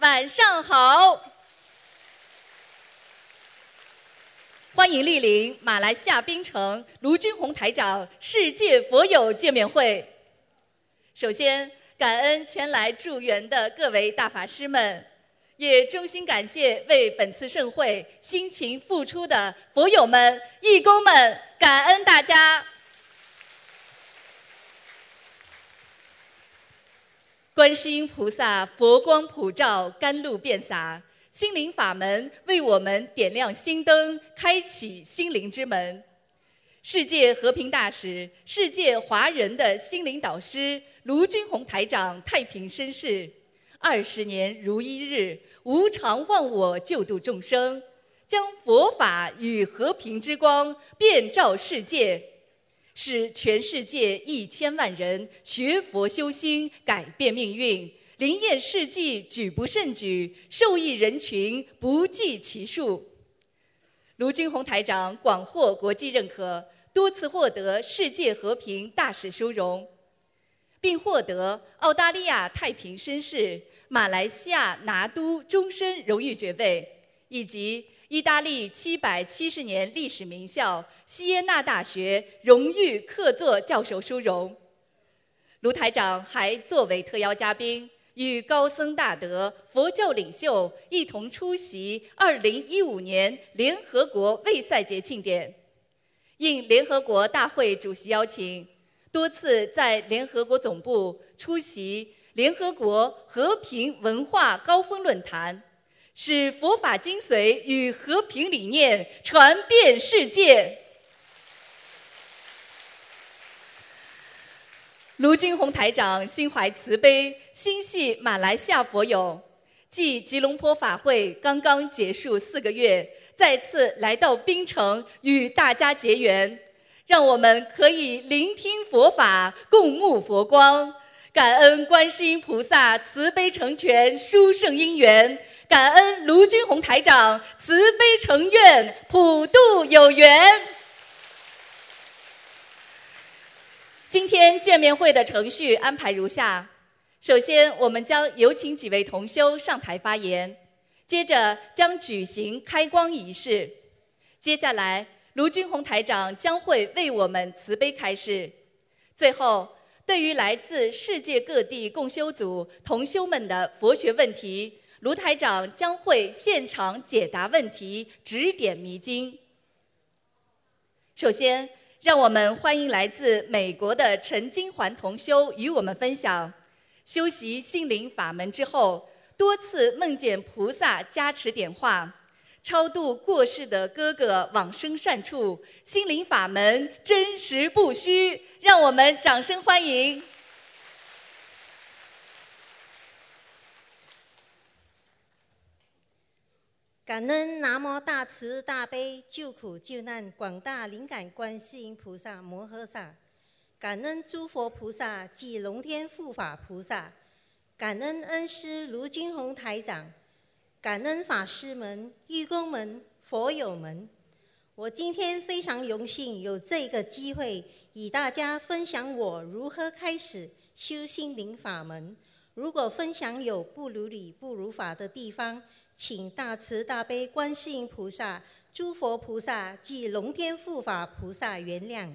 晚上好，欢迎莅临马来西亚槟城卢军宏台长世界佛友见面会。首先，感恩前来助缘的各位大法师们，也衷心感谢为本次盛会辛勤付出的佛友们、义工们，感恩大家。观世音菩萨佛光普照，甘露遍洒，心灵法门为我们点亮心灯，开启心灵之门。世界和平大使、世界华人的心灵导师卢军宏台长太平绅士，二十年如一日，无常忘我，救度众生，将佛法与和平之光遍照世界。使全世界一千万人学佛修心，改变命运，灵验事迹举不胜举，受益人群不计其数。卢军宏台长广获国际认可，多次获得世界和平大使殊荣，并获得澳大利亚太平绅士、马来西亚拿督终身荣誉爵位，以及。意大利七百七十年历史名校西耶纳大学荣誉客座教授殊荣。卢台长还作为特邀嘉宾，与高僧大德、佛教领袖一同出席2015年联合国卫赛节庆典。应联合国大会主席邀请，多次在联合国总部出席联合国和平文化高峰论坛。使佛法精髓与和平理念传遍世界。卢军宏台长心怀慈悲，心系马来西亚佛友，继吉隆坡法会刚刚结束四个月，再次来到槟城与大家结缘，让我们可以聆听佛法，共沐佛光，感恩观世音菩萨慈悲成全殊胜因缘。感恩卢军宏台长慈悲成愿，普渡有缘。今天见面会的程序安排如下：首先，我们将有请几位同修上台发言；接着将举行开光仪式；接下来，卢军宏台长将会为我们慈悲开示；最后，对于来自世界各地共修组同修们的佛学问题。卢台长将会现场解答问题，指点迷津。首先，让我们欢迎来自美国的陈金环同修与我们分享：修习心灵法门之后，多次梦见菩萨加持点化，超度过世的哥哥往生善处，心灵法门真实不虚。让我们掌声欢迎。感恩南无大慈大悲救苦救难广大灵感观世音菩萨摩诃萨，感恩诸佛菩萨及龙天护法菩萨，感恩恩师卢军宏台长，感恩法师们、义工们、佛友们。我今天非常荣幸有这个机会与大家分享我如何开始修心灵法门。如果分享有不如理、不如法的地方，请大慈大悲观世音菩萨、诸佛菩萨及龙天护法菩萨原谅。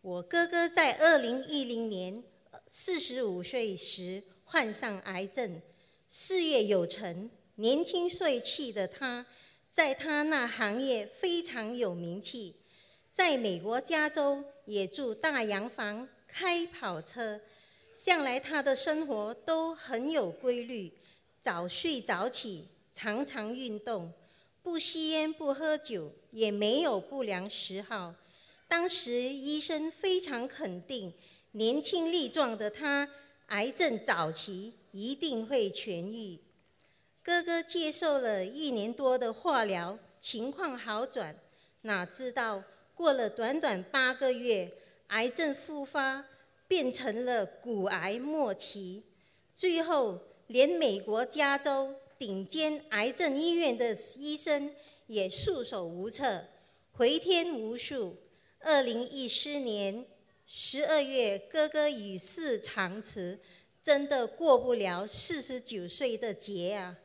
我哥哥在二零一零年四十五岁时患上癌症，事业有成，年轻帅气的他，在他那行业非常有名气，在美国加州也住大洋房，开跑车，向来他的生活都很有规律。早睡早起，常常运动，不吸烟不喝酒，也没有不良嗜好。当时医生非常肯定，年轻力壮的他，癌症早期一定会痊愈。哥哥接受了一年多的化疗，情况好转。哪知道过了短短八个月，癌症复发，变成了骨癌末期，最后。连美国加州顶尖癌症医院的医生也束手无策，回天无术。二零一四年十二月，哥哥与世长辞，真的过不了四十九岁的节啊！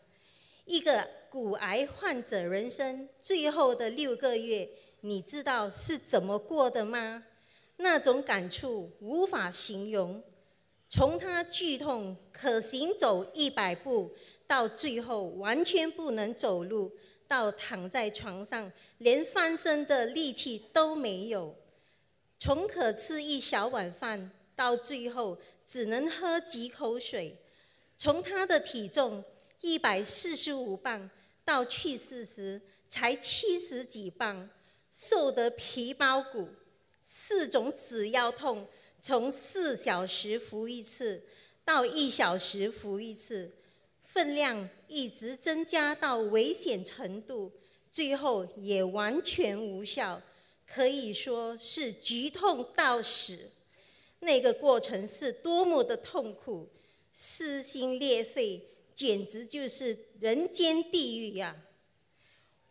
一个骨癌患者人生最后的六个月，你知道是怎么过的吗？那种感触无法形容。从他剧痛可行走一百步，到最后完全不能走路，到躺在床上连翻身的力气都没有；从可吃一小碗饭，到最后。只能喝几口水。从他的体重一百四十五磅到去世时才七十几磅，瘦得皮包骨。四种止腰痛，从四小时服一次到一小时服一次，分量一直增加到危险程度，最后也完全无效，可以说是剧痛到死。那个过程是多么的痛苦，撕心裂肺，简直就是人间地狱呀！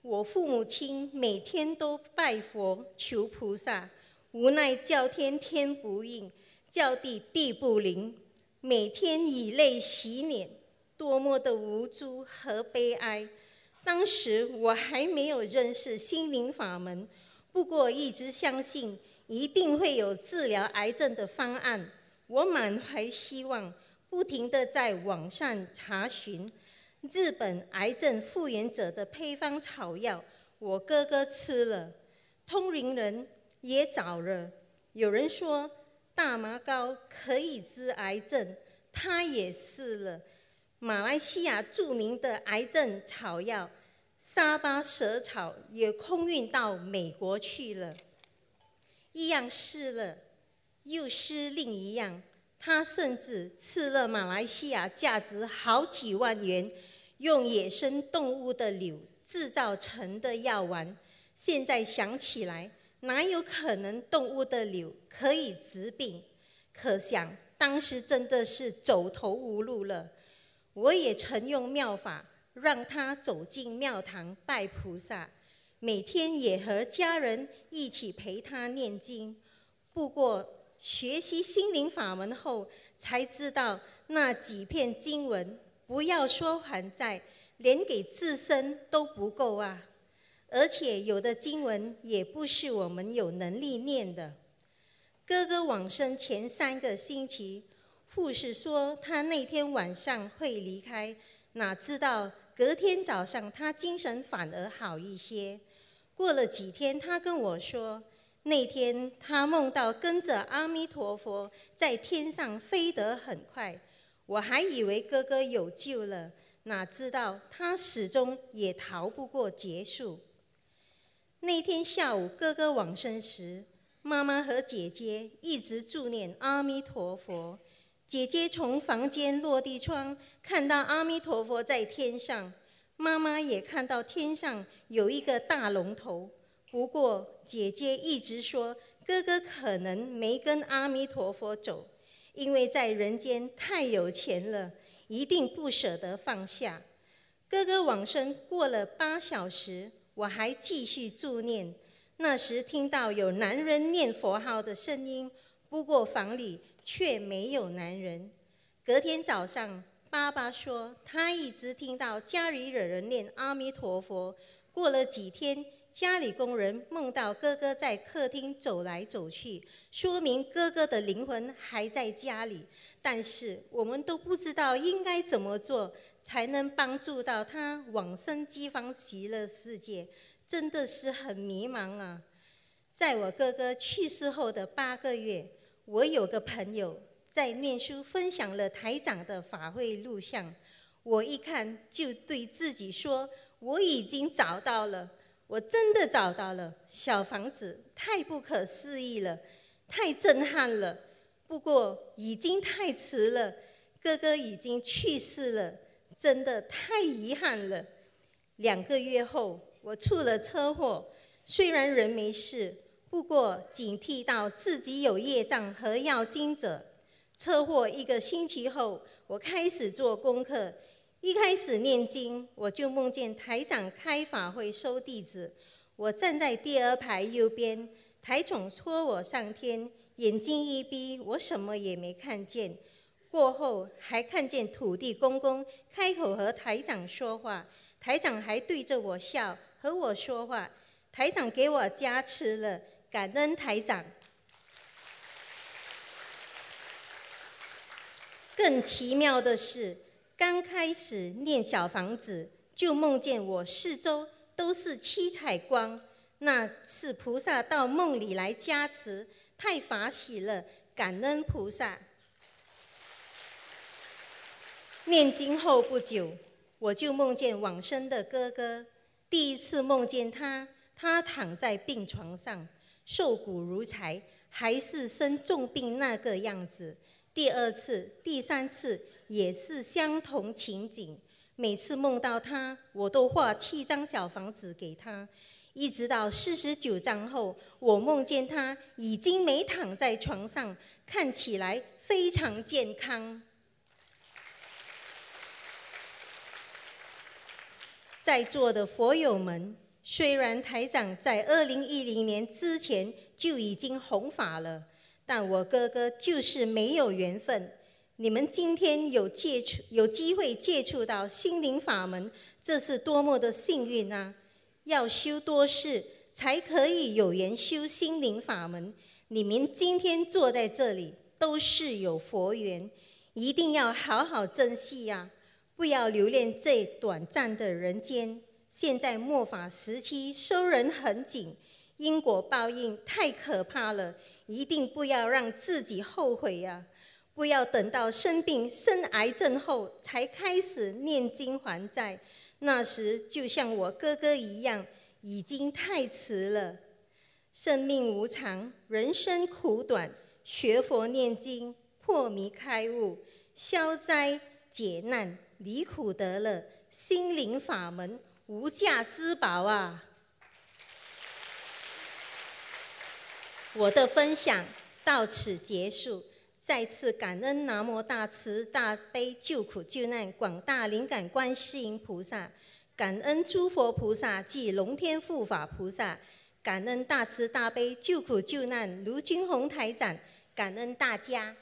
我父母亲每天都拜佛求菩萨，无奈叫天天不应，叫地地不灵，每天以泪洗脸，多么的无助和悲哀。当时我还没有认识心灵法门，不过一直相信。一定会有治疗癌症的方案。我满怀希望，不停地在网上查询日本癌症复原者的配方草药。我哥哥吃了，通灵人也找了。有人说大麻膏可以治癌症，他也试了。马来西亚著名的癌症草药沙巴蛇草也空运到美国去了。一样试了，又试另一样。他甚至吃了马来西亚价值好几万元、用野生动物的柳制造成的药丸。现在想起来，哪有可能动物的瘤可以治病？可想当时真的是走投无路了。我也曾用妙法让他走进庙堂拜菩萨。每天也和家人一起陪他念经，不过学习心灵法门后才知道，那几片经文不要说还债，连给自身都不够啊！而且有的经文也不是我们有能力念的。哥哥往生前三个星期，护士说他那天晚上会离开，哪知道隔天早上他精神反而好一些。过了几天，他跟我说，那天他梦到跟着阿弥陀佛在天上飞得很快，我还以为哥哥有救了，哪知道他始终也逃不过结束。那天下午，哥哥往生时，妈妈和姐姐一直祝念阿弥陀佛。姐姐从房间落地窗看到阿弥陀佛在天上。妈妈也看到天上有一个大龙头，不过姐姐一直说哥哥可能没跟阿弥陀佛走，因为在人间太有钱了，一定不舍得放下。哥哥往生过了八小时，我还继续助念，那时听到有男人念佛号的声音，不过房里却没有男人。隔天早上。爸爸说，他一直听到家里有人念阿弥陀佛。过了几天，家里工人梦到哥哥在客厅走来走去，说明哥哥的灵魂还在家里。但是我们都不知道应该怎么做才能帮助到他往生西方极乐世界，真的是很迷茫啊！在我哥哥去世后的八个月，我有个朋友。在念书分享了台长的法会录像，我一看就对自己说：“我已经找到了，我真的找到了小房子，太不可思议了，太震撼了。不过已经太迟了，哥哥已经去世了，真的太遗憾了。两个月后，我出了车祸，虽然人没事，不过警惕到自己有业障和要经者。”车祸一个星期后，我开始做功课。一开始念经，我就梦见台长开法会收弟子。我站在第二排右边，台总拖我上天，眼睛一闭，我什么也没看见。过后还看见土地公公开口和台长说话，台长还对着我笑，和我说话。台长给我加持了，感恩台长。更奇妙的是，刚开始念小房子，就梦见我四周都是七彩光，那是菩萨到梦里来加持，太法喜了，感恩菩萨。念经后不久，我就梦见往生的哥哥。第一次梦见他，他躺在病床上，瘦骨如柴，还是生重病那个样子。第二次、第三次也是相同情景。每次梦到他，我都画七张小房子给他。一直到四十九章后，我梦见他已经没躺在床上，看起来非常健康。在座的佛友们，虽然台长在二零一零年之前就已经弘法了，但我哥哥就是没有缘分。你们今天有接触、有机会接触到心灵法门，这是多么的幸运啊！要修多事，才可以有缘修心灵法门。你们今天坐在这里，都是有佛缘，一定要好好珍惜呀！不要留恋这短暂的人间。现在末法时期，收人很紧，因果报应太可怕了，一定不要让自己后悔呀！不要等到生病、生癌症后才开始念经还债，那时就像我哥哥一样，已经太迟了。生命无常，人生苦短，学佛念经，破迷开悟，消灾解难。离苦得乐，心灵法门无价之宝啊！我的分享到此结束，再次感恩南无大慈大悲救苦救难广大灵感观世音菩萨，感恩诸佛菩萨及龙天护法菩萨，感恩大慈大悲救苦救难卢军宏台长，感恩大家。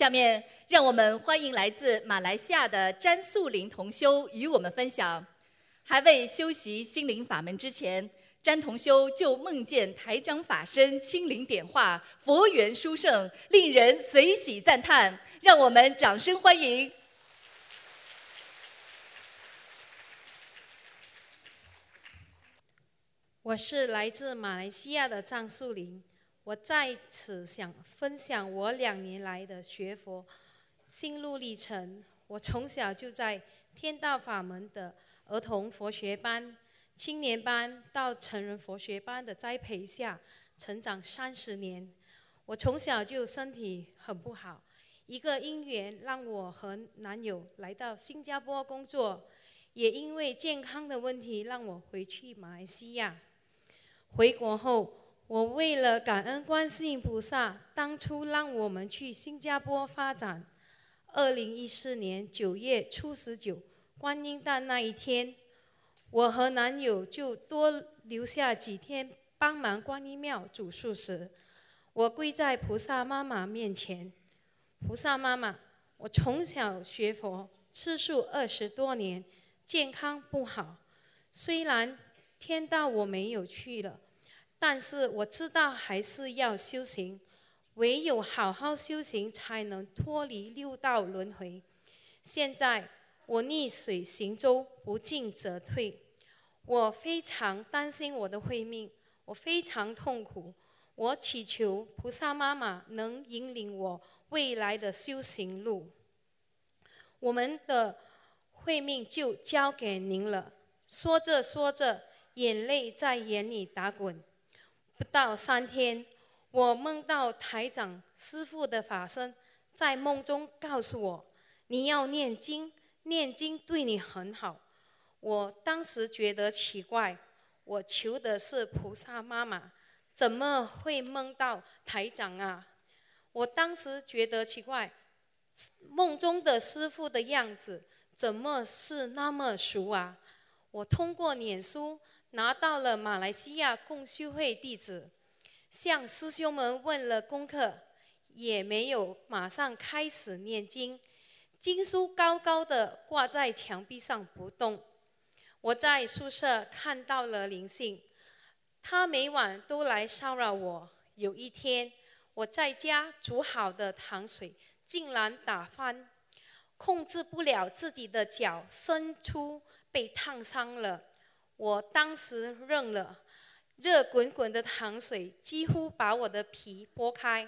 下面，让我们欢迎来自马来西亚的詹素林同修与我们分享。还未修习心灵法门之前，詹同修就梦见台长法身亲临点化，佛缘殊胜，令人随喜赞叹。让我们掌声欢迎。我是来自马来西亚的张素林。我在此想分享我两年来的学佛心路历程。我从小就在天道法门的儿童佛学班、青年班到成人佛学班的栽培下成长三十年。我从小就身体很不好，一个因缘让我和男友来到新加坡工作，也因为健康的问题让我回去马来西亚。回国后。我为了感恩观世音菩萨当初让我们去新加坡发展，二零一四年九月初十九观音诞那一天，我和男友就多留下几天帮忙观音庙煮素食。我跪在菩萨妈妈面前，菩萨妈妈，我从小学佛吃素二十多年，健康不好，虽然天道我没有去了。但是我知道还是要修行，唯有好好修行，才能脱离六道轮回。现在我逆水行舟，不进则退。我非常担心我的慧命，我非常痛苦。我祈求菩萨妈妈能引领我未来的修行路。我们的慧命就交给您了。说着说着，眼泪在眼里打滚。不到三天，我梦到台长师傅的法身在梦中告诉我：“你要念经，念经对你很好。”我当时觉得奇怪，我求的是菩萨妈妈，怎么会梦到台长啊？我当时觉得奇怪，梦中的师傅的样子怎么是那么熟啊？我通过脸书拿到了马来西亚共修会地址，向师兄们问了功课，也没有马上开始念经，经书高高的挂在墙壁上不动。我在宿舍看到了灵性，他每晚都来骚扰我。有一天，我在家煮好的糖水竟然打翻，控制不了自己的脚伸出，被烫伤了。我当时认了，热滚滚的糖水几乎把我的皮剥开，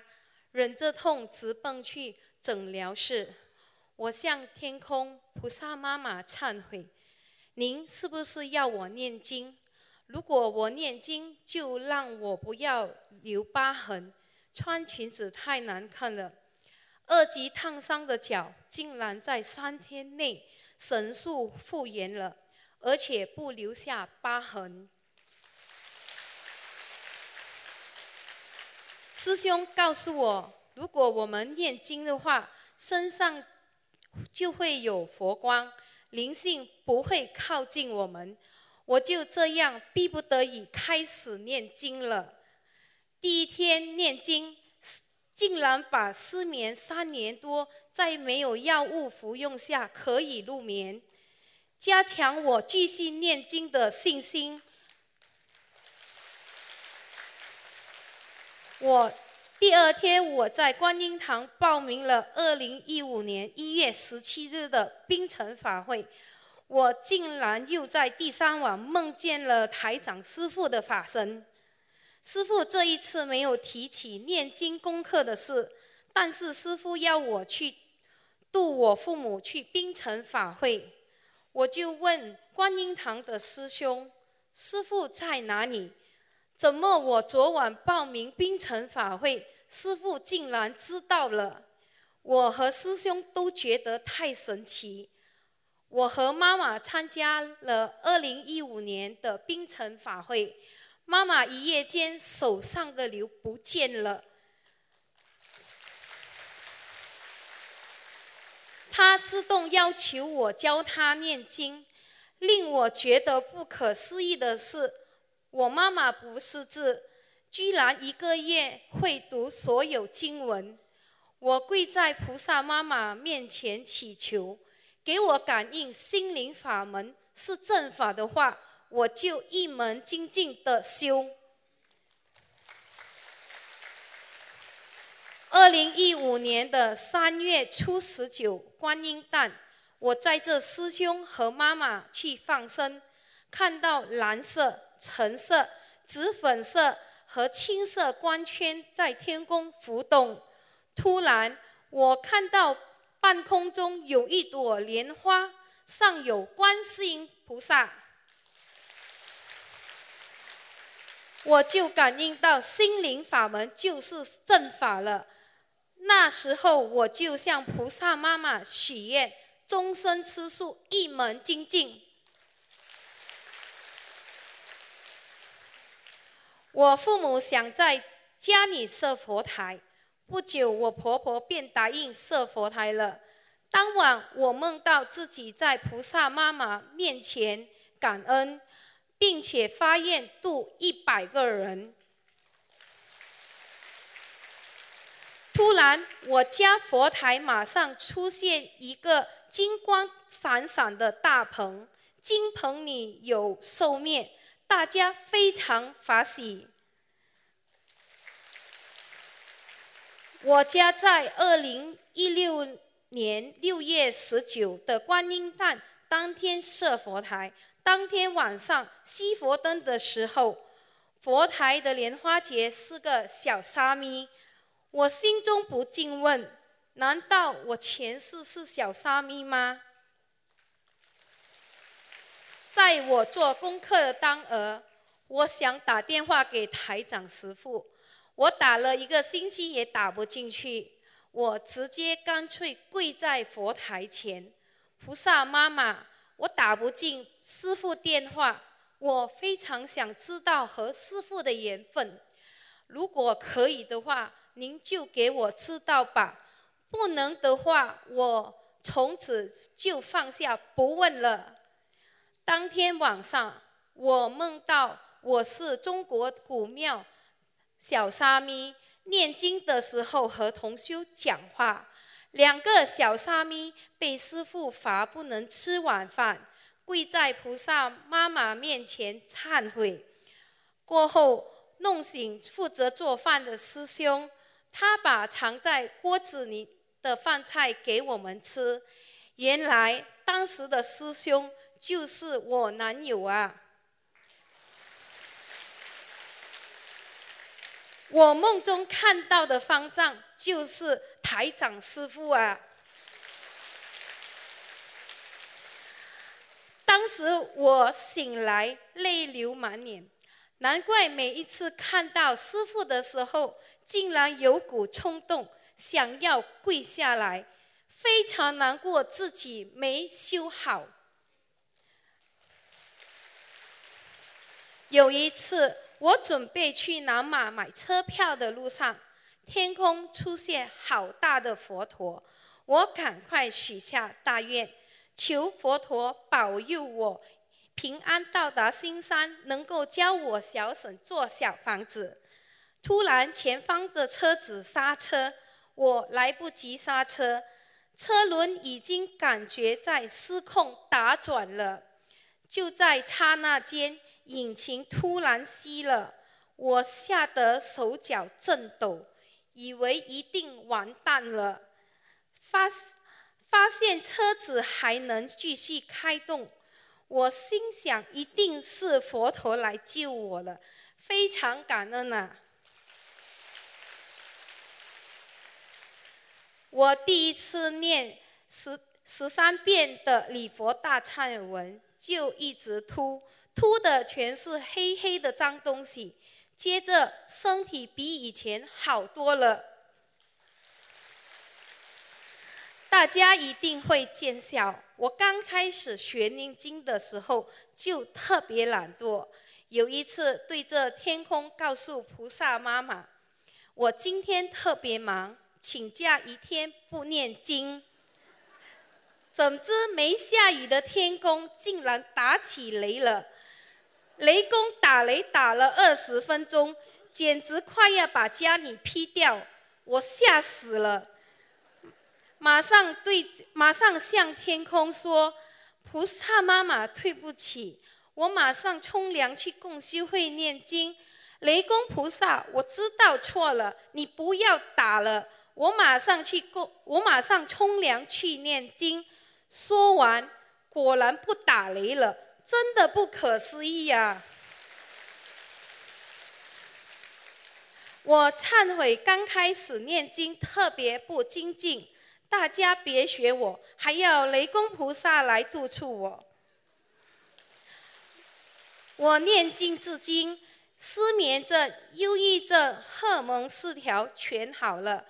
忍着痛直奔去诊疗室。我向天空菩萨妈妈忏悔：“您是不是要我念经？如果我念经，就让我不要留疤痕。穿裙子太难看了。二级烫伤的脚竟然在三天内神速复原了。”而且不留下疤痕。师兄告诉我，如果我们念经的话，身上就会有佛光，灵性不会靠近我们。我就这样逼不得已开始念经了。第一天念经，竟然把失眠三年多，在没有药物服用下可以入眠。加强我继续念经的信心。我第二天我在观音堂报名了二零一五年一月十七日的冰城法会，我竟然又在第三晚梦见了台长师傅的法身。师傅这一次没有提起念经功课的事，但是师傅要我去度我父母去冰城法会。我就问观音堂的师兄：“师傅在哪里？怎么我昨晚报名冰城法会，师傅竟然知道了？”我和师兄都觉得太神奇。我和妈妈参加了2015年的冰城法会，妈妈一夜间手上的瘤不见了。他自动要求我教他念经，令我觉得不可思议的是，我妈妈不识字，居然一个月会读所有经文。我跪在菩萨妈妈面前祈求，给我感应心灵法门是正法的话，我就一门精进的修。二零一五年的三月初十九观音诞，我载着师兄和妈妈去放生，看到蓝色、橙色、紫粉色和青色光圈在天空浮动。突然，我看到半空中有一朵莲花，上有观世音菩萨，我就感应到心灵法门就是正法了。那时候，我就向菩萨妈妈许愿，终身吃素，一门精进。我父母想在家里设佛台，不久，我婆婆便答应设佛台了。当晚，我梦到自己在菩萨妈妈面前感恩，并且发愿度一百个人。突然，我家佛台马上出现一个金光闪闪的大棚，金棚里有寿面，大家非常欢喜。我家在二零一六年六月十九的观音诞当天设佛台，当天晚上熄佛灯的时候，佛台的莲花节是个小沙弥。我心中不禁问：难道我前世是小沙弥吗？在我做功课的当儿，我想打电话给台长师傅，我打了一个星期也打不进去，我直接干脆跪在佛台前，菩萨妈妈，我打不进师傅电话，我非常想知道和师傅的缘分，如果可以的话。您就给我知道吧，不能的话，我从此就放下不问了。当天晚上，我梦到我是中国古庙小沙弥，念经的时候和同修讲话。两个小沙弥被师傅罚不能吃晚饭，跪在菩萨妈妈面前忏悔。过后弄醒负责做饭的师兄，他把藏在锅子里的饭菜给我们吃。原来当时的师兄就是我男友啊！我梦中看到的方丈就是台长师傅啊！当时我醒来泪流满脸，难怪每一次看到师傅的时候，竟然有股冲动想要跪下来，非常难过自己没修好。有一次。我准备去南马买车票的路上，天空出现好大的佛陀，我赶快许下大愿，求佛陀保佑我平安到达新山，能够教我小婶做小房子。突然，前方的车子刹车，我来不及刹车，车轮已经感觉在失控打转了。就在刹那间。引擎突然熄了，我吓得手脚震抖，以为一定完蛋了。发发现车子还能继续开动，我心想一定是佛陀来救我了，非常感恩啊！我第一次念十十三遍的礼佛大忏文，就一直吐。吐的全是黑黑的脏东西，接着身体比以前好多了。大家一定会见笑。我刚开始学念经的时候就特别懒惰。有一次对着天空告诉菩萨妈妈：“我今天特别忙，请假一天不念经。”怎知没下雨的天空竟然打起雷了。雷公打雷打了二十分钟，简直快要把家里劈掉，我吓死了。马上对，马上向天空说：“菩萨妈妈，对不起，我马上冲凉去共修会念经。”雷公菩萨，我知道错了，你不要打了，我马上去共，我马上冲凉去念经。说完，果然不打雷了。真的不可思议呀！我忏悔，刚开始念经特别不精进，大家别学我，还要雷公菩萨来督促我。我念经至今，失眠症、忧郁症、荷蒙失调全好了，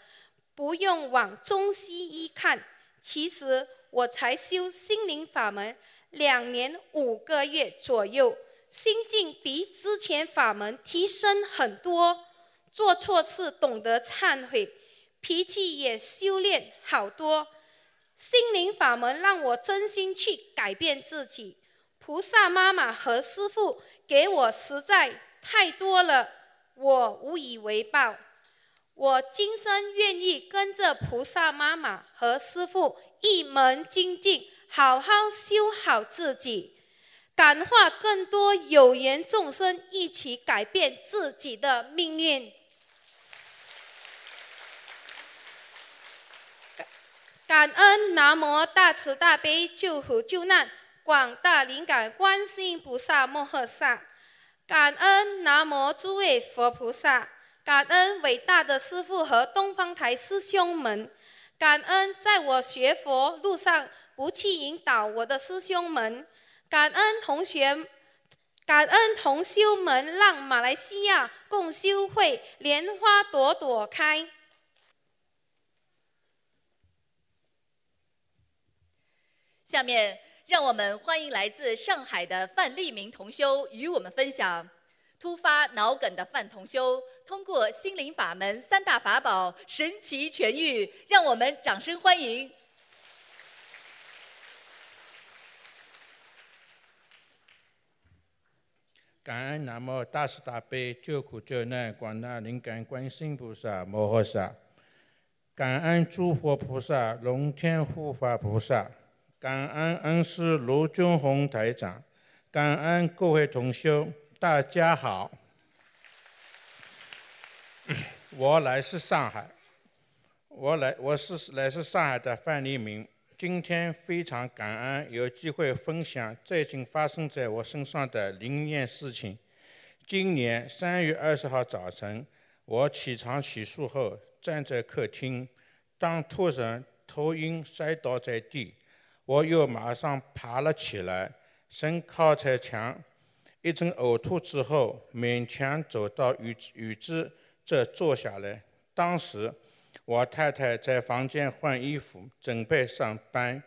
不用往中西医看。其实我才修心灵法门。两年五个月左右，心境比之前法门提升很多，做错事懂得忏悔，脾气也修炼好多。心灵法门让我真心去改变自己，菩萨妈妈和师父给我实在太多了，我无以为报。我今生愿意跟着菩萨妈妈和师父一门精进。好好修好自己，感化更多有缘众生，一起改变自己的命运。感恩南无大慈大悲救苦救难广大灵感观世音菩萨摩诃萨，感恩南无诸位佛菩萨，感恩伟大的师父和东方台师兄们，感恩在我学佛路上。不去引导我的师兄们，感恩同学，感恩同修们，让马来西亚共修会莲花朵朵开。下面，让我们欢迎来自上海的范立明同修与我们分享：突发脑梗的范同修通过心灵法门三大法宝神奇痊愈，让我们掌声欢迎。感恩南无大慈大悲救苦救难广大灵感观世音菩萨摩诃萨，感恩诸佛菩萨、龙天护法菩萨，感恩恩师卢俊宏台长，感恩各位同修，大家好。我来自上海，我来我是来自上海的范黎明。今天非常感恩有机会分享最近发生在我身上的灵验事情。今年三月二十号早晨，我起床洗漱后，站在客厅，当突然头晕摔倒在地，我又马上爬了起来，身靠在墙，一阵呕吐之后，勉强走到雨雨之这坐下来。当时。我太太在房间换衣服，准备上班。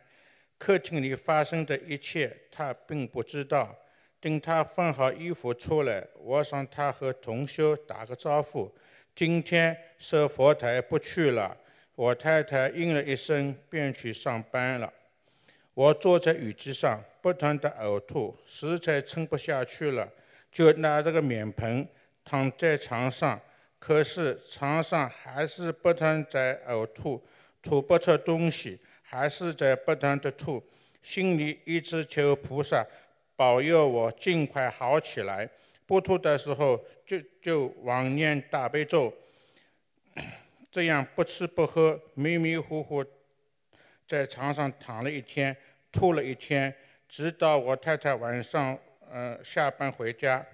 客厅里发生的一切，她并不知道。等她换好衣服出来，我让她和同修打个招呼。今天设佛台不去了。我太太应了一声，便去上班了。我坐在雨机上，不断的呕吐，实在撑不下去了，就拿着个面盆躺在床上。可是床上还是不断在呕吐，吐不出东西，还是在不断的吐，心里一直求菩萨保佑我尽快好起来。不吐的时候就就妄念大悲咒，这样不吃不喝，迷迷糊糊在床上躺了一天，吐了一天，直到我太太晚上呃下班回家。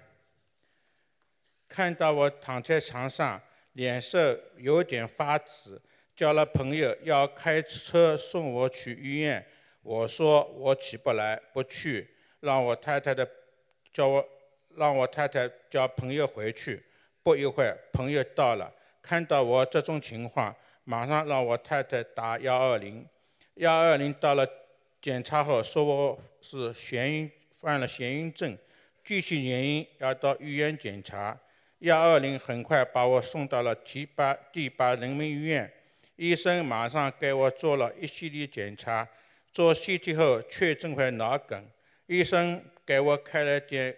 看到我躺在床上，脸色有点发紫，叫了朋友要开车送我去医院。我说我起不来，不去，让我太太的叫我让我太太叫朋友回去。不一会儿，朋友到了，看到我这种情况，马上让我太太打幺二零。幺二零到了，检查后说我是眩晕，犯了眩晕症，具体原因要到医院检查。幺二零很快把我送到了第八第八人民医院，医生马上给我做了一系列检查，做 CT 后确诊为脑梗，医生给我开了点，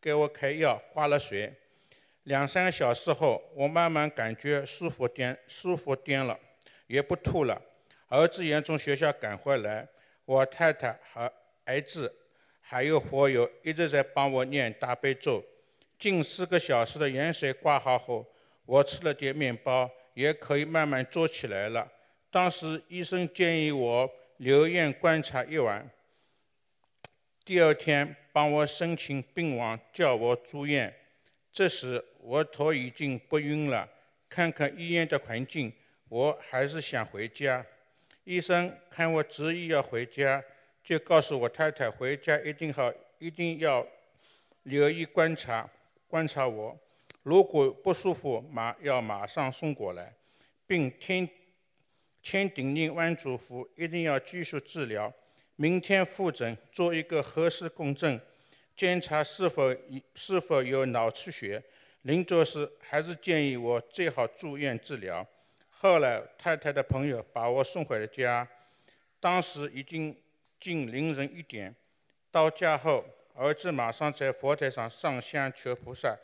给我开药，挂了水，两三个小时后，我慢慢感觉舒服点，舒服点了，也不吐了。儿子也从学校赶回来，我太太和儿子还有佛友一直在帮我念大悲咒。近四个小时的盐水挂好后，我吃了点面包，也可以慢慢坐起来了。当时医生建议我留院观察一晚，第二天帮我申请病亡，叫我住院。这时我头已经不晕了，看看医院的环境，我还是想回家。医生看我执意要回家，就告诉我太太回家一定好，一定要留意观察。观察我，如果不舒服，马要马上送过来，并天千叮咛万嘱咐，一定要继续治疗。明天复诊，做一个核磁共振，检查是否是否有脑出血。临走时，还是建议我最好住院治疗。后来，太太的朋友把我送回了家，当时已经近凌晨一点。到家后。儿子马上在佛台上上香求菩萨，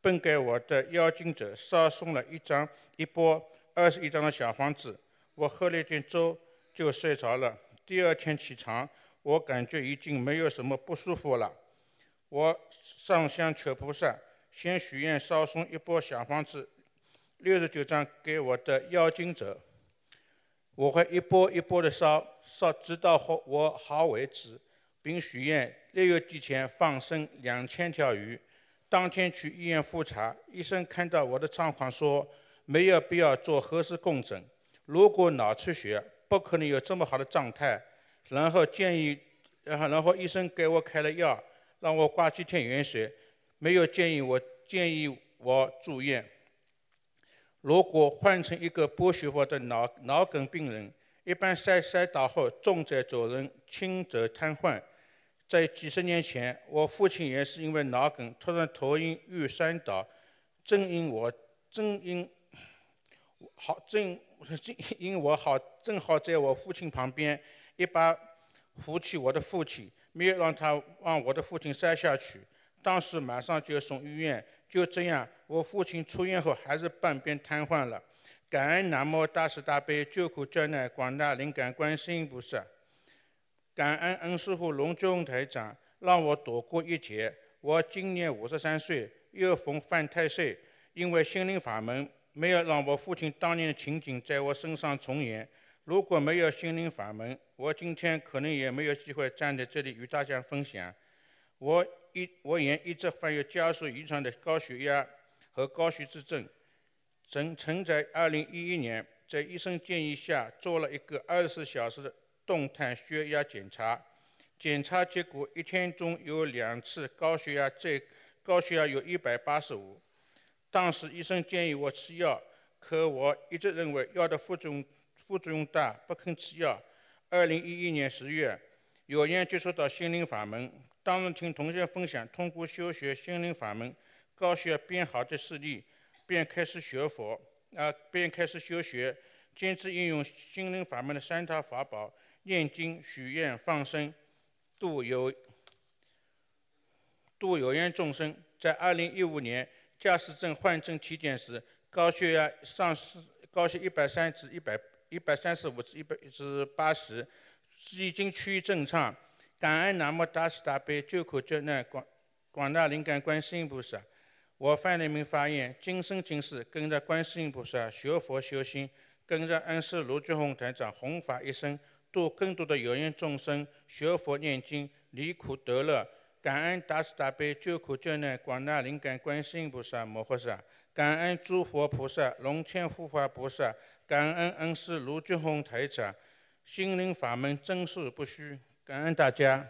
并给我的邀请者烧送了一张一波二十一张的小房子。我喝了一点粥就睡着了。第二天起床，我感觉已经没有什么不舒服了。我上香求菩萨，先许愿烧送一波小房子，六十九张给我的邀请者。我会一波一波的烧，烧直到我我好为止，并许愿。六月底前放生两千条鱼，当天去医院复查，医生看到我的状况说没有必要做核磁共振，如果脑出血不可能有这么好的状态，然后建议，然后然后医生给我开了药，让我挂几天盐水，没有建议我建议我住院。如果换成一个不舒服的脑脑梗病人，一般摔摔倒后重者走人，轻则瘫痪。在几十年前，我父亲也是因为脑梗突然头晕欲摔倒，正因我正因好正正因我好正好在我父亲旁边，一把扶起我的父亲，没有让他往我的父亲摔下去。当时马上就送医院。就这样，我父亲出院后还是半边瘫痪了。感恩南无大慈大悲救苦救难广大灵感观世音菩萨，感恩恩师傅龙中台长让我躲过一劫。我今年五十三岁，又逢犯太岁，因为心灵法门没有让我父亲当年的情景在我身上重演。如果没有心灵法门，我今天可能也没有机会站在这里与大家分享。我一我也一直患有家族遗传的高血压和高血脂症，曾曾在2011年在医生建议下做了一个24小时的动态血压检查，检查结果一天中有两次高血压，在高血压有一百八十五。当时医生建议我吃药，可我一直认为药的副作用副作用大，不肯吃药。2011年十月，有缘接触到心灵法门。当时听同学分享，通过修学心灵法门，高血压变好的事例，便开始学佛，啊，便开始修学，坚持运用心灵法门的三大法宝：念经、许愿、放生，度有度有缘众生。在二零一五年，驾驶证换证体检时，高血压上市，高血一百三至一百一百三十五至一百至八十，已经趋于正常。感恩南无大慈大悲救苦救难广广大灵感观世音菩萨，我范立明发愿，今生今世跟着观世音菩萨学佛修心，跟着恩师卢俊宏台长弘法一生，度更多的有缘众生学佛念经，离苦得乐。感恩大慈大悲救苦救难广大灵感观世音菩萨摩诃萨，感恩诸佛菩萨龙天护法菩萨，感恩恩师卢俊宏台长，心灵法门真实不虚。感恩大家。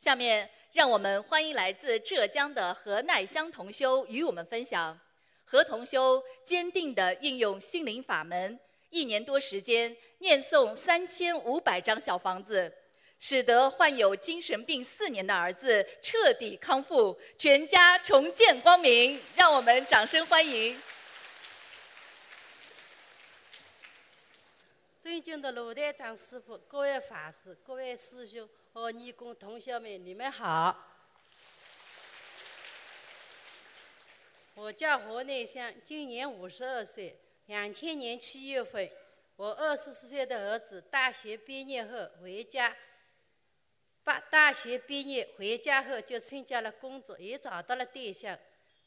下面让我们欢迎来自浙江的何奈香同修与我们分享。何同修坚定地运用心灵法门，一年多时间念诵三千五百张小房子，使得患有精神病四年的儿子彻底康复，全家重见光明。让我们掌声欢迎。尊敬的卢台长师傅、各位法师、各位师兄和义工同学们，你们好。我叫何乃香，今年五十二岁。两千年七月份，我二十四岁的儿子大学毕业后回家，把大学毕业回家后就参加了工作，也找到了对象。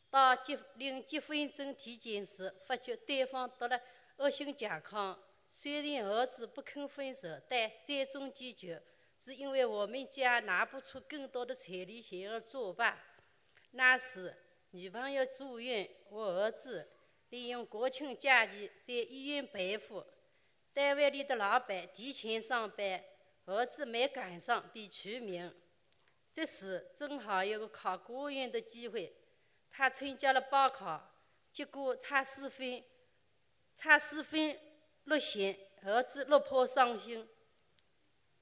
到结领结婚证体检时，发觉对方得了恶性甲亢。虽然儿子不肯分手，但最终坚决，是因为我们家拿不出更多的彩礼钱而作罢。那时女朋友住院，我儿子利用国庆假期在医院陪护。单位里的老板提前上班，儿子没赶上被除名。这时正好有个考公务员的机会，他参加了报考，结果差四分，差四分。落选，儿子落魄伤心。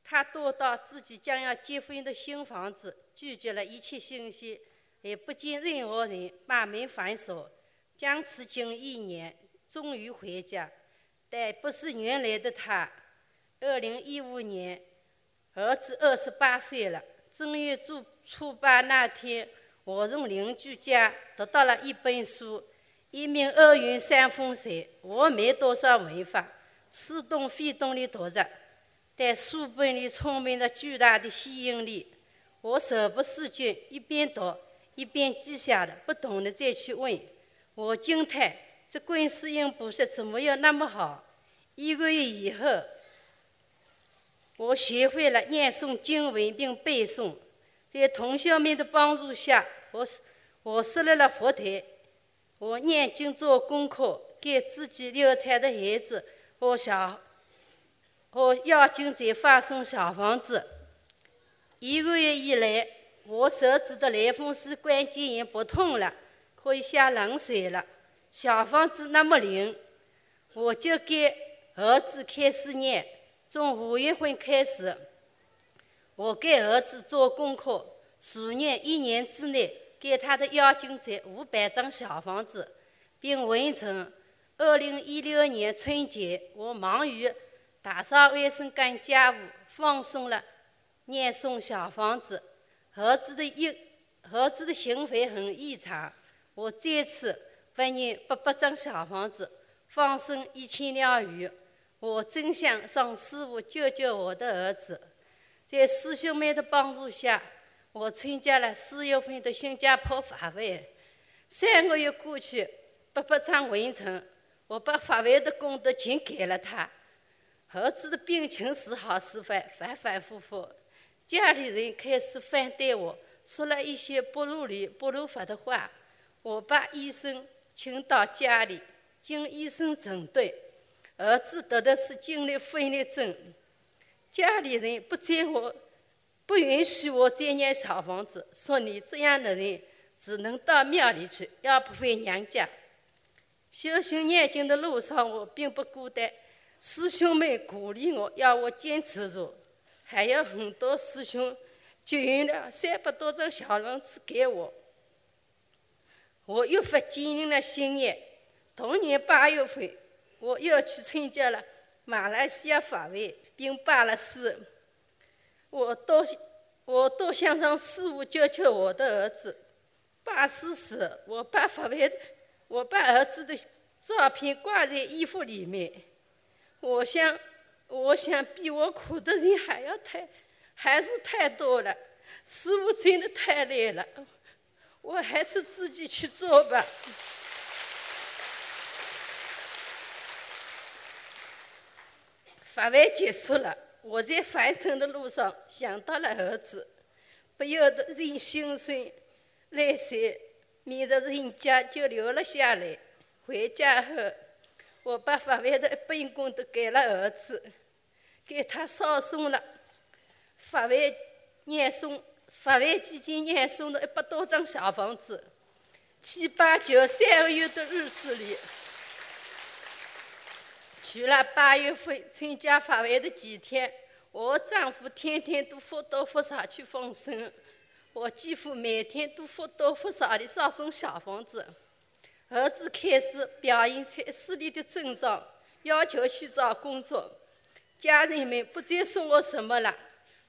他躲到自己将要结婚的新房子，拒绝了一切信息，也不见任何人，把门反锁。僵持近一年，终于回家，但不是原来的他。二零一五年，儿子二十八岁了。正月初初八那天，我从邻居家得到了一本书。一名二运三风水，我没多少文化，似懂非懂地读着，但书本里充满了巨大的吸引力。我手不释卷，一边读一边记下了，不懂的再去问。我惊叹，这观世音菩萨怎么有那么好？一个月以后，我学会了念诵经文并背诵，在同学们的帮助下，我我设立了佛台。我念经做功课，给自己流产的孩子和小和要经者发送小房子。一个月以来，我手指的类风湿关节炎不痛了，可以下冷水了。小房子那么灵，我就给儿子开始念。从五月份开始，我给儿子做功课，数念一年之内。给他的邀请者五百张小房子，并完成。二零一六年春节，我忙于打扫卫生干家务，放松了念诵小房子，儿子的一儿子的行为很异常。我再次不念八百张小房子，放生一千条鱼。我真想让师傅救救我的儿子。在师兄妹的帮助下，我参加了四月份的新加坡法会。三个月过去，八百张完成，我把法会的功德全给了他。儿子的病情时好时坏，反反复复。家里人开始反对我，说了一些不如理、不如法的话。我把医生请到家里，经医生诊断，儿子得的是精力分裂症。家里人不在我，不允许我再念小房子，说你这样的人只能到庙里去，要不回娘家。修行念经的路上，我并不孤单，师兄们鼓励我，要我坚持住。还有很多师兄捐了三百多张小房子给我，我越发坚定了信念。同年八月份，我又去参加了马来西亚法会，并拜了师。我多我多想让师傅教教我的儿子。拜师时，我把法会，我把儿子的照片挂在衣服里面。我想。我想比我苦的人还要太，还是太多了。师傅真的太累了，我还是自己去做吧。法会结束了，我在返程的路上想到了儿子，不由得人心酸泪水，免得人家就流了下来。回家后，我把法会的一本功都给了儿子。给他烧送了法外念诵法外基金念诵了一百多张小房子，七八九三个月的日子里，除了八月份参加法会的几天，我丈夫天天都佛多佛少去放生，我几乎每天都佛多佛少的烧送小房子。儿子开始表现出视力的症状，要求去找工作。家人们不再说我什么了，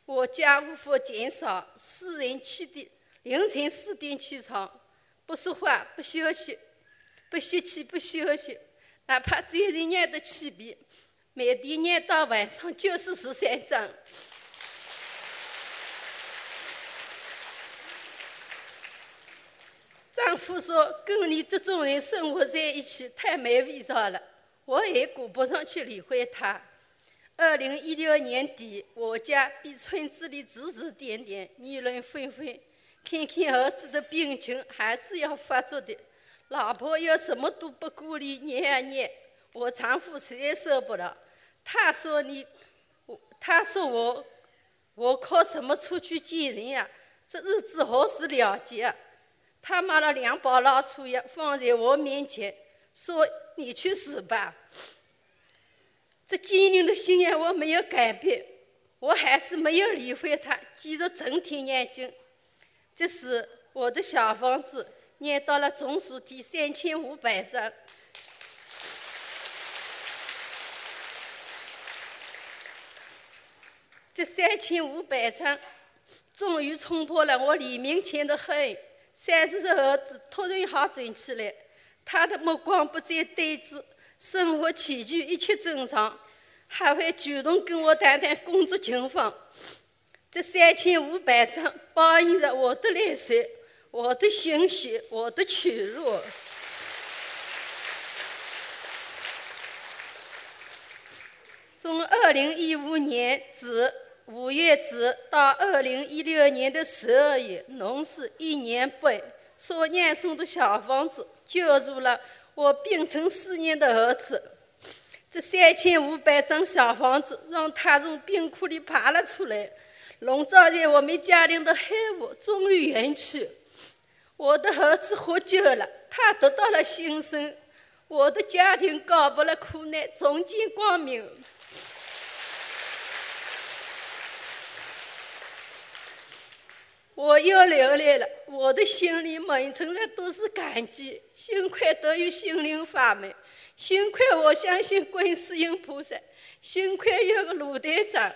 我家务活减少，四人七点凌晨四点起床，不说话，不休息，不吸气，不休息，哪怕最近念的起笔，每天念到晚上就是十三章。丈夫说：“跟你这种人生活在一起太没味道了。”我也顾不上去理会他。二零一六年底，我家比村子里指指点点，议论纷纷。看看儿子的病情，还是要发作的。老婆又什么都不顾虑，念啊念。我丈夫实在受不了，他说：“你，他说我，我靠什么出去见人呀？这日子何时了结？”他买了两包老鼠药放在我面前，说：“你去死吧。”这坚定的信念我没有改变，我还是没有理会他，继续整天念经。这时，我的小房子念到了总数第三千五百章。这三千五百章终于冲破了我黎明前的黑。三岁的儿子突然好转起来，他的目光不再呆滞。生活起居一切正常，还会主动跟我谈谈工作情况。这三千五百张包含着我的泪水、我的心血、我的屈辱。从二零一五年至五月至到二零一六年的十二月，农是一年半，所念诵的小房子救助了。我病成四年的儿子，这三千五百张小房子让他从病窟里爬了出来，笼罩在我们家庭的黑雾终于远去。我的儿子获救了，他得到了新生，我的家庭告别了苦难，重见光明。我又流泪了，我的心里满城的都是感激。幸亏得有心灵法门，幸亏我相信观世音菩萨，幸亏有个鲁队长。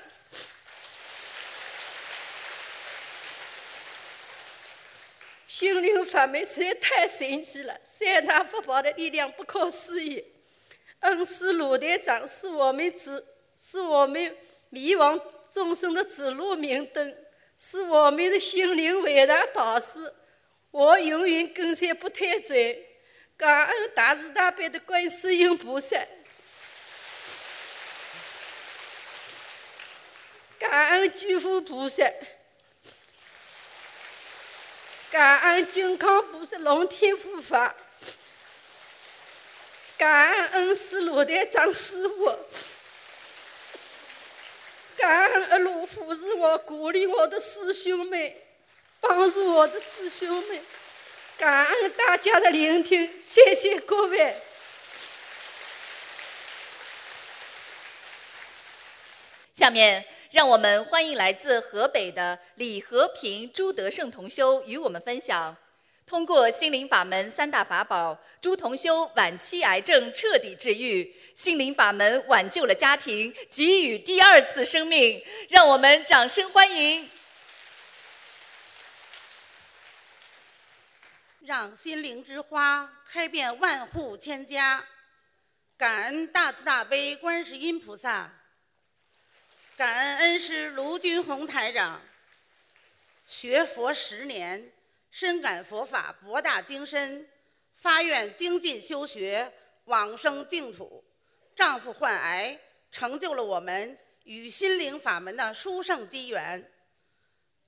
心灵法门实在太神奇了，三大法宝的力量不可思议。恩师鲁队长是我们指，是我们迷惘众生的指路明灯。是我们的心灵伟大导师。我永远跟随不退转，感恩大慈大悲的观世音菩萨，感恩诸佛菩萨。感恩金刚菩萨龙天护法，感恩恩师罗队长师傅，感恩二路扶持我、鼓励我的师兄们，帮助我的师兄们，感恩大家的聆听，谢谢各位。下面。让我们欢迎来自河北的李和平、朱德胜同修与我们分享：通过心灵法门三大法宝，朱同修晚期癌症彻底治愈，心灵法门挽救了家庭，给予第二次生命。让我们掌声欢迎！让心灵之花开遍万户千家，感恩大慈大悲观世音菩萨。感恩恩师卢军宏台长，学佛十年，深感佛法博大精深，发愿精进修学，往生净土。丈夫患癌，成就了我们与心灵法门的殊胜机缘。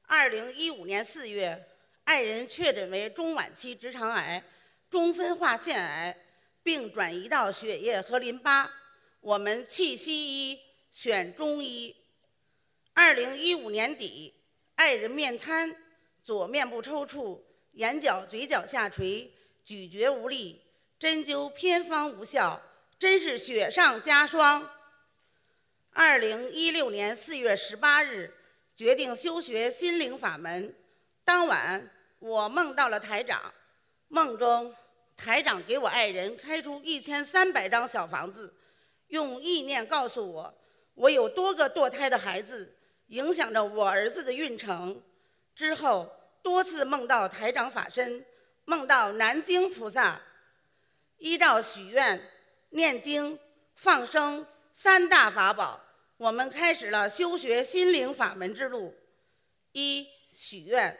二零一五年四月，爱人确诊为中晚期直肠癌，中分化腺癌，并转移到血液和淋巴。我们弃西医，选中医。二零一五年底，爱人面瘫，左面部抽搐，眼角、嘴角下垂，咀嚼无力，针灸偏方无效，真是雪上加霜。二零一六年四月十八日，决定修学心灵法门。当晚，我梦到了台长，梦中台长给我爱人开出一千三百张小房子，用意念告诉我，我有多个堕胎的孩子。影响着我儿子的运程。之后多次梦到台长法身，梦到南京菩萨。依照许愿、念经、放生三大法宝，我们开始了修学心灵法门之路。一许愿，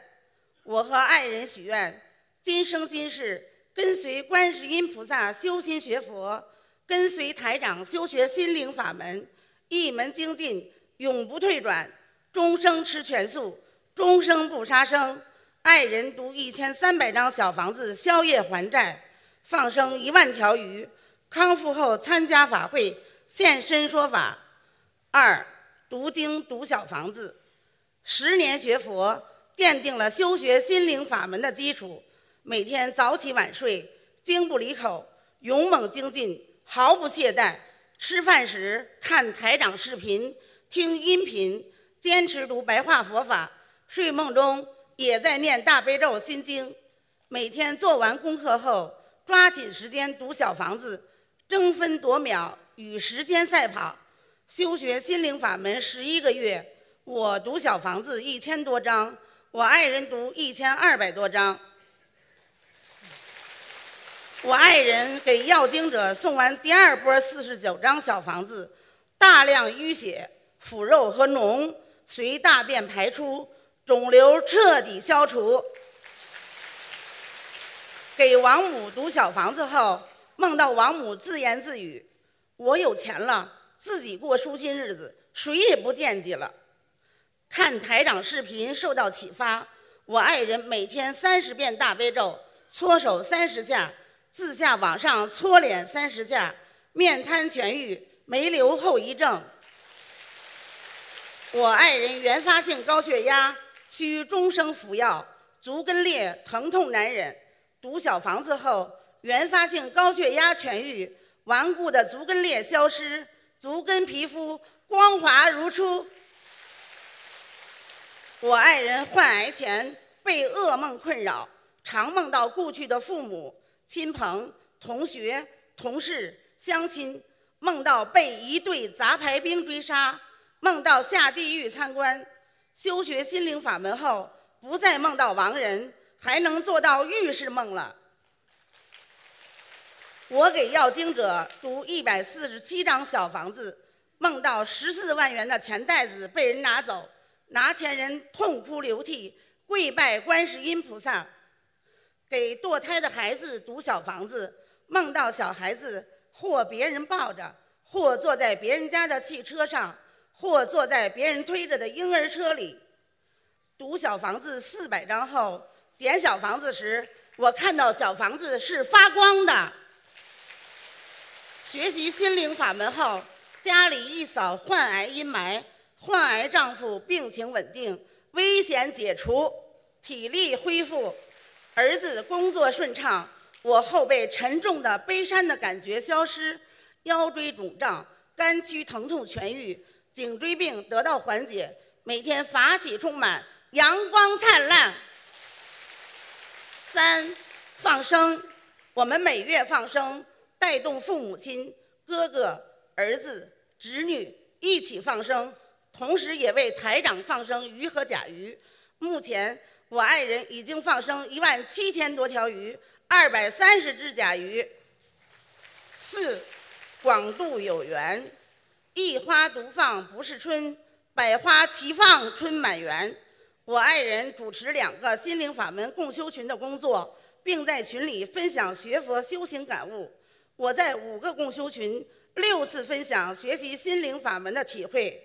我和爱人许愿，今生今世跟随观世音菩萨修心学佛，跟随台长修学心灵法门，一门精进，永不退转。终生吃全素，终生不杀生。爱人读一千三百张小房子宵夜还债，放生一万条鱼。康复后参加法会，现身说法。二读经读小房子，十年学佛，奠定了修学心灵法门的基础。每天早起晚睡，经不离口，勇猛精进，毫不懈怠。吃饭时看台长视频，听音频。坚持读白话佛法，睡梦中也在念大悲咒心经。每天做完功课后，抓紧时间读小房子，争分夺秒与时间赛跑。修学心灵法门十一个月，我读小房子一千多章，我爱人读一千二百多章。我爱人给要经者送完第二波四十九张小房子，大量淤血、腐肉和脓。随大便排出，肿瘤彻底消除。给王母读小房子后，梦到王母自言自语：“我有钱了，自己过舒心日子，谁也不惦记了。”看台长视频受到启发，我爱人每天三十遍大悲咒，搓手三十下，自下往上搓脸三十下，面瘫痊愈，没留后遗症。我爱人原发性高血压，需终生服药，足跟裂，疼痛难忍。读小房子后，原发性高血压痊愈，顽固的足跟裂消失，足跟皮肤光滑如初。我爱人患癌前被噩梦困扰，常梦到故去的父母、亲朋、同学、同事、乡亲，梦到被一队杂牌兵追杀。梦到下地狱参观，修学心灵法门后，不再梦到亡人，还能做到预示梦了。我给要经者读一百四十七张小房子，梦到十四万元的钱袋子被人拿走，拿钱人痛哭流涕，跪拜观世音菩萨。给堕胎的孩子读小房子，梦到小孩子或别人抱着，或坐在别人家的汽车上，或坐在别人推着的婴儿车里。读小房子四百张后，点小房子时，我看到小房子是发光的。学习心灵法门后，家里一扫患癌阴霾，患癌丈夫病情稳定，危险解除，体力恢复。儿子工作顺畅，我后背沉重的悲伤的感觉消失，腰椎肿胀、肝区疼痛痊愈，颈椎病得到缓解，每天法喜充满，阳光灿烂。三，放生，我们每月放生，带动父母亲、哥哥、儿子、侄女一起放生，同时也为台长放生鱼和甲鱼。目前。我爱人已经放生一万七千多条鱼，二百三十只甲鱼。四，广度有缘，一花独放不是春，百花齐放春满园。我爱人主持两个心灵法门共修群的工作，并在群里分享学佛修行感悟。我在五个共修群六次分享学习心灵法门的体会。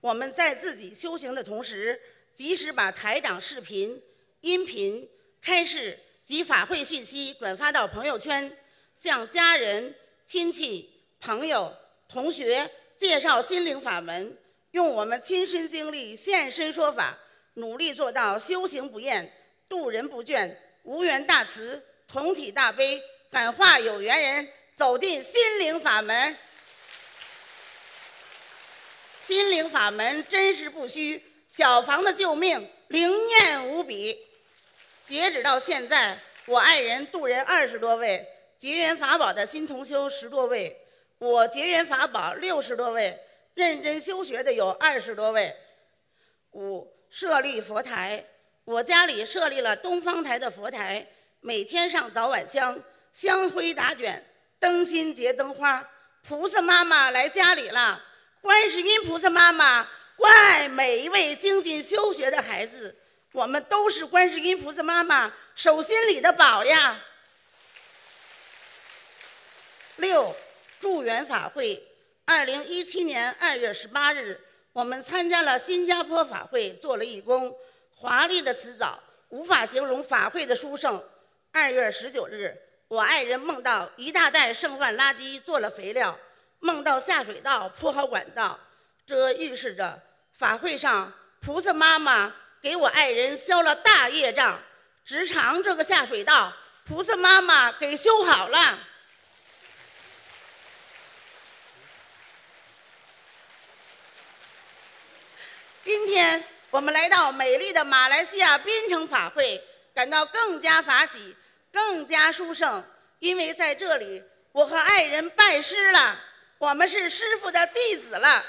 我们在自己修行的同时。及时把台长视频、音频、开示及法会信息转发到朋友圈，向家人、亲戚、朋友、同学介绍心灵法门，用我们亲身经历现身说法，努力做到修行不厌、渡人不倦、无缘大慈、同体大悲，感化有缘人走进心灵法门。心灵法门真实不虚。小房的救命灵验无比，截止到现在，我爱人渡人二十多位，结缘法宝的新同修十多位，我结缘法宝六十多位，认真修学的有二十多位。五设立佛台，我家里设立了东方台的佛台，每天上早晚香，香灰打卷，灯芯结灯花。菩萨妈妈来家里了，观世音菩萨妈妈。关爱每一位精进修学的孩子，我们都是观世音菩萨妈妈手心里的宝呀。六助缘法会，二零一七年二月十八日，我们参加了新加坡法会，做了义工，华丽的辞藻无法形容法会的殊胜。二月十九日，我爱人梦到一大袋剩饭垃圾做了肥料，梦到下水道铺好管道，这预示着。法会上，菩萨妈妈给我爱人消了大业障，直肠这个下水道，菩萨妈妈给修好了。今天我们来到美丽的马来西亚槟城法会，感到更加法喜，更加殊胜，因为在这里，我和爱人拜师了，我们是师傅的弟子了。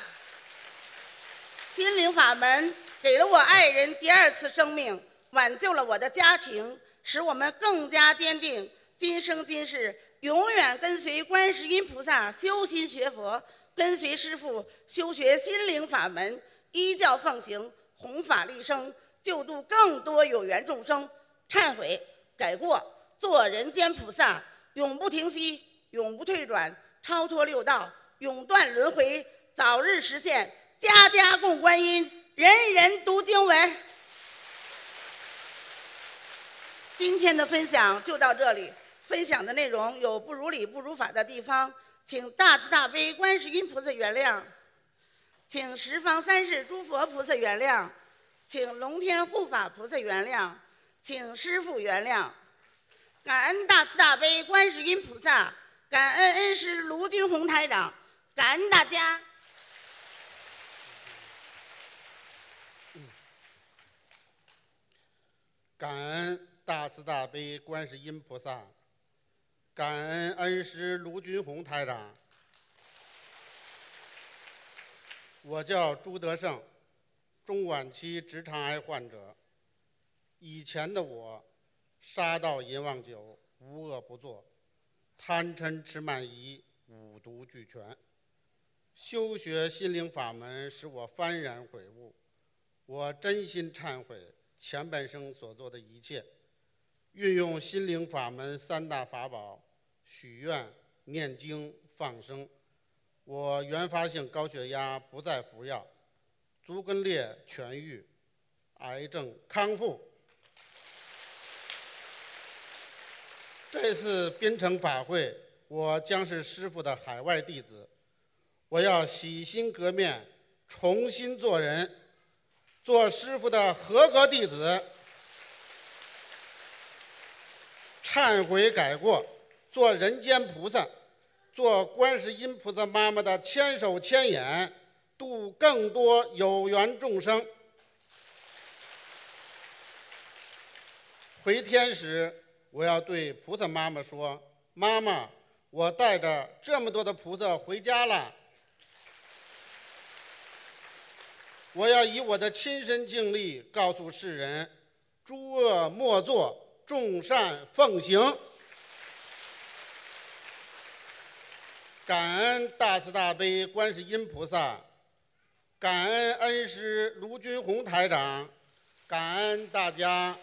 心灵法门给了我爱人第二次生命，挽救了我的家庭，使我们更加坚定，今生今世永远跟随观世音菩萨修心学佛，跟随师父修学心灵法门，依教奉行，弘法利生，救度更多有缘众生，忏悔改过，做人间菩萨，永不停息，永不退转，超脱六道，永断轮回，早日实现。家家供观音，人人读经文。今天的分享就到这里。分享的内容有不如理、不如法的地方，请大慈大悲观世音菩萨原谅，请十方三世诸佛菩萨原谅，请龙天护法菩萨原谅，请师父原谅。感恩大慈大悲观世音菩萨，感恩恩师卢军宏台长，感恩大家。感恩大慈大悲观世音菩萨，感恩恩师卢军宏台长。我叫朱德胜，中晚期直肠癌患者。以前的我，杀盗淫妄酒，无恶不作；贪嗔痴慢疑，五毒俱全。修学心灵法门，使我幡然悔悟。我真心忏悔前半生所做的一切。运用心灵法门三大法宝：许愿、念经、放生。我原发性高血压不再服药，足跟裂痊愈，癌症康复。这次槟城法会，我将是师父的海外弟子。我要洗心革面，重新做人，做师父的合格弟子，忏悔改过，做人间菩萨。做观世音菩萨妈妈的千手千眼，度更多有缘众生。回天时，我要对菩萨妈妈说：“妈妈，我带着这么多的菩萨回家了。我要以我的亲身经历告诉世人：诸恶莫作，众善奉行。”感恩大慈大悲观世音菩萨，感恩恩师卢军红台长，感恩大家。